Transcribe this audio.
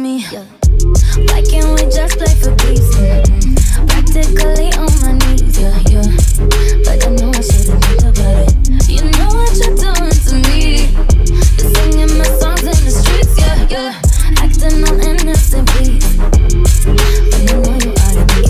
me. Why can't we just play for peace? Practically on my knees, yeah, yeah. But I know I shouldn't think about it. You know what you're doing to me. You're singing my songs in the streets, yeah, yeah. Acting all innocent, please. But you know you ought to be.